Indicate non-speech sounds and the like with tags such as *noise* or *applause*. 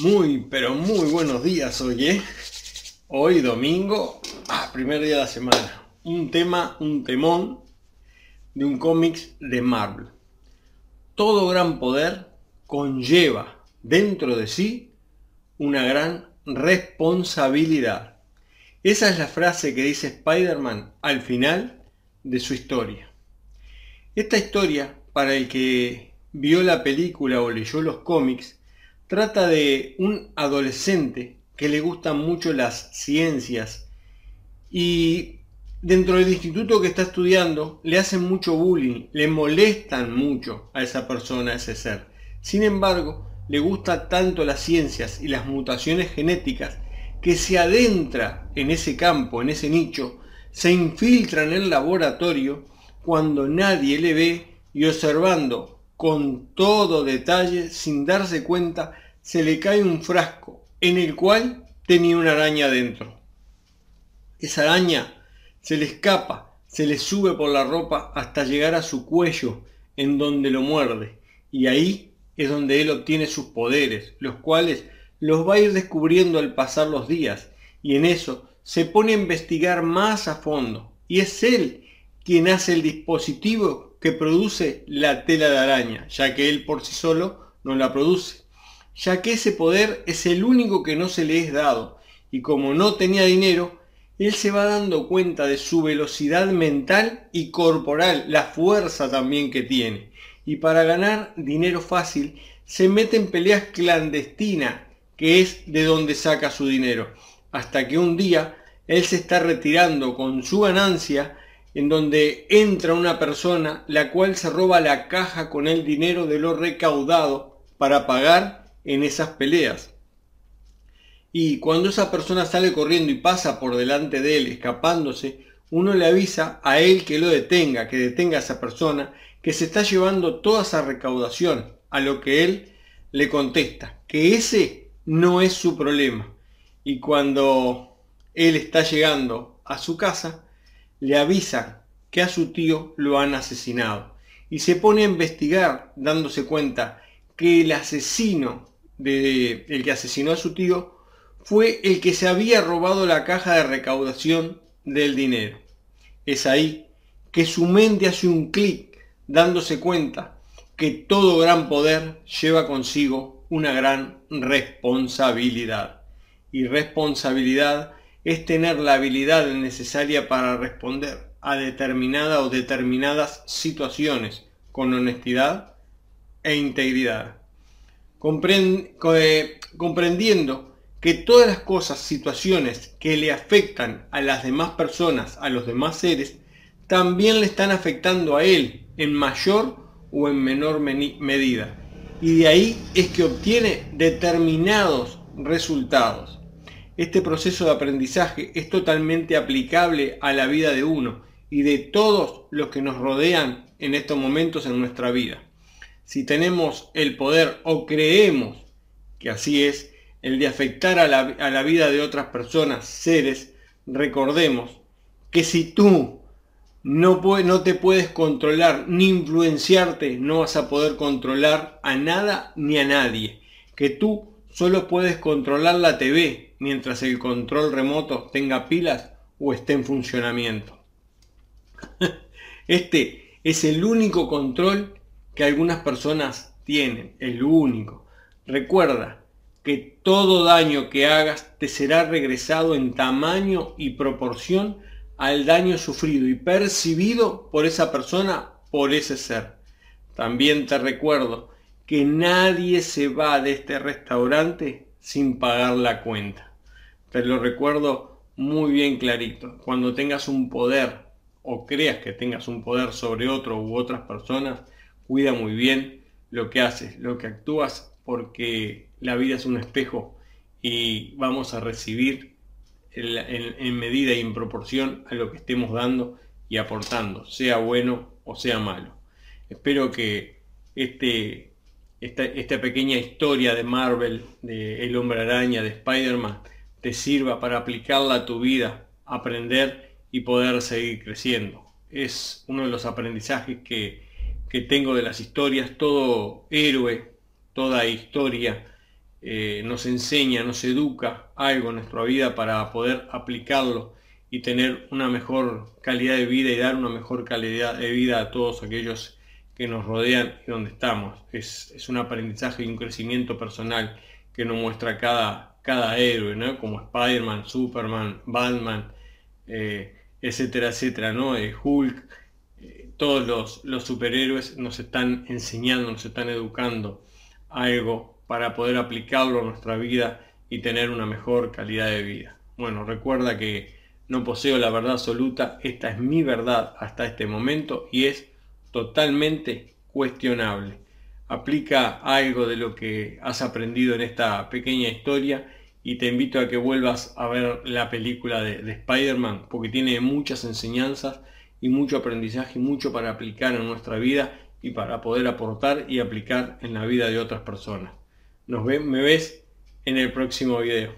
Muy, pero muy buenos días hoy, ¿eh? Hoy domingo, ah, primer día de la semana. Un tema, un temón de un cómics de Marvel. Todo gran poder conlleva dentro de sí una gran responsabilidad. Esa es la frase que dice Spider-Man al final de su historia. Esta historia, para el que vio la película o leyó los cómics, Trata de un adolescente que le gustan mucho las ciencias y dentro del instituto que está estudiando le hacen mucho bullying, le molestan mucho a esa persona, a ese ser. Sin embargo, le gusta tanto las ciencias y las mutaciones genéticas que se adentra en ese campo, en ese nicho, se infiltra en el laboratorio cuando nadie le ve y observando con todo detalle, sin darse cuenta, se le cae un frasco en el cual tenía una araña dentro. Esa araña se le escapa, se le sube por la ropa hasta llegar a su cuello, en donde lo muerde, y ahí es donde él obtiene sus poderes, los cuales los va a ir descubriendo al pasar los días, y en eso se pone a investigar más a fondo, y es él quien hace el dispositivo que produce la tela de araña, ya que él por sí solo no la produce, ya que ese poder es el único que no se le es dado, y como no tenía dinero, él se va dando cuenta de su velocidad mental y corporal, la fuerza también que tiene, y para ganar dinero fácil se mete en peleas clandestinas, que es de donde saca su dinero, hasta que un día él se está retirando con su ganancia en donde entra una persona la cual se roba la caja con el dinero de lo recaudado para pagar en esas peleas. Y cuando esa persona sale corriendo y pasa por delante de él escapándose, uno le avisa a él que lo detenga, que detenga a esa persona, que se está llevando toda esa recaudación, a lo que él le contesta, que ese no es su problema. Y cuando él está llegando a su casa, le avisan que a su tío lo han asesinado y se pone a investigar dándose cuenta que el asesino de el que asesinó a su tío fue el que se había robado la caja de recaudación del dinero. Es ahí que su mente hace un clic dándose cuenta que todo gran poder lleva consigo una gran responsabilidad. Y responsabilidad es tener la habilidad necesaria para responder a determinadas o determinadas situaciones con honestidad e integridad. Eh, comprendiendo que todas las cosas, situaciones que le afectan a las demás personas, a los demás seres, también le están afectando a él en mayor o en menor medida. Y de ahí es que obtiene determinados resultados. Este proceso de aprendizaje es totalmente aplicable a la vida de uno y de todos los que nos rodean en estos momentos en nuestra vida. Si tenemos el poder o creemos que así es, el de afectar a la, vida de otras personas, seres, recordemos que si tú no, no te puedes controlar ni influenciarte, no vas a poder controlar a nada ni a nadie. Que tú solo puedes controlar la TV mientras el control remoto tenga pilas o esté en funcionamiento. *laughs* Este es el único control que algunas personas tienen, el único. Recuerda que todo daño que hagas te será regresado en tamaño y proporción al daño sufrido y percibido por esa persona, por ese ser. También te recuerdo que nadie se va de este restaurante sin pagar la cuenta. Te lo recuerdo muy bien clarito. Cuando tengas un poder o creas que tengas un poder sobre otro u otras personas, cuida muy bien lo que haces, lo que actúas, porque la vida es un espejo y vamos a recibir en, medida y en proporción a lo que estemos dando y aportando, sea bueno o sea malo. Espero que este esta, pequeña historia de Marvel, de El hombre araña, de Spider-Man, te sirva para aplicarla a tu vida, aprender y poder seguir creciendo. Es uno de los aprendizajes que, que tengo de las historias. Todo héroe, toda historia eh, nos enseña, nos educa algo en nuestra vida para poder aplicarlo y tener una mejor calidad de vida y dar una mejor calidad de vida a todos aquellos que nos rodean y donde estamos. Es, un aprendizaje y un crecimiento personal que nos muestra cada, cada héroe, ¿no? como Spider-Man, Superman, Batman, eh, etcétera, etcétera, ¿no? Eh, Hulk, eh, todos los, los superhéroes nos están enseñando, nos están educando algo para poder aplicarlo a nuestra vida y tener una mejor calidad de vida. Bueno, recuerda que no poseo la verdad absoluta, esta es mi verdad hasta este momento y es totalmente cuestionable. Aplica algo de lo que has aprendido en esta pequeña historia y te invito a que vuelvas a ver la película de, de Spider-Man porque tiene muchas enseñanzas y mucho aprendizaje y mucho para aplicar en nuestra vida y para poder aportar y aplicar en la vida de otras personas. Nos ve, me ves en el próximo video.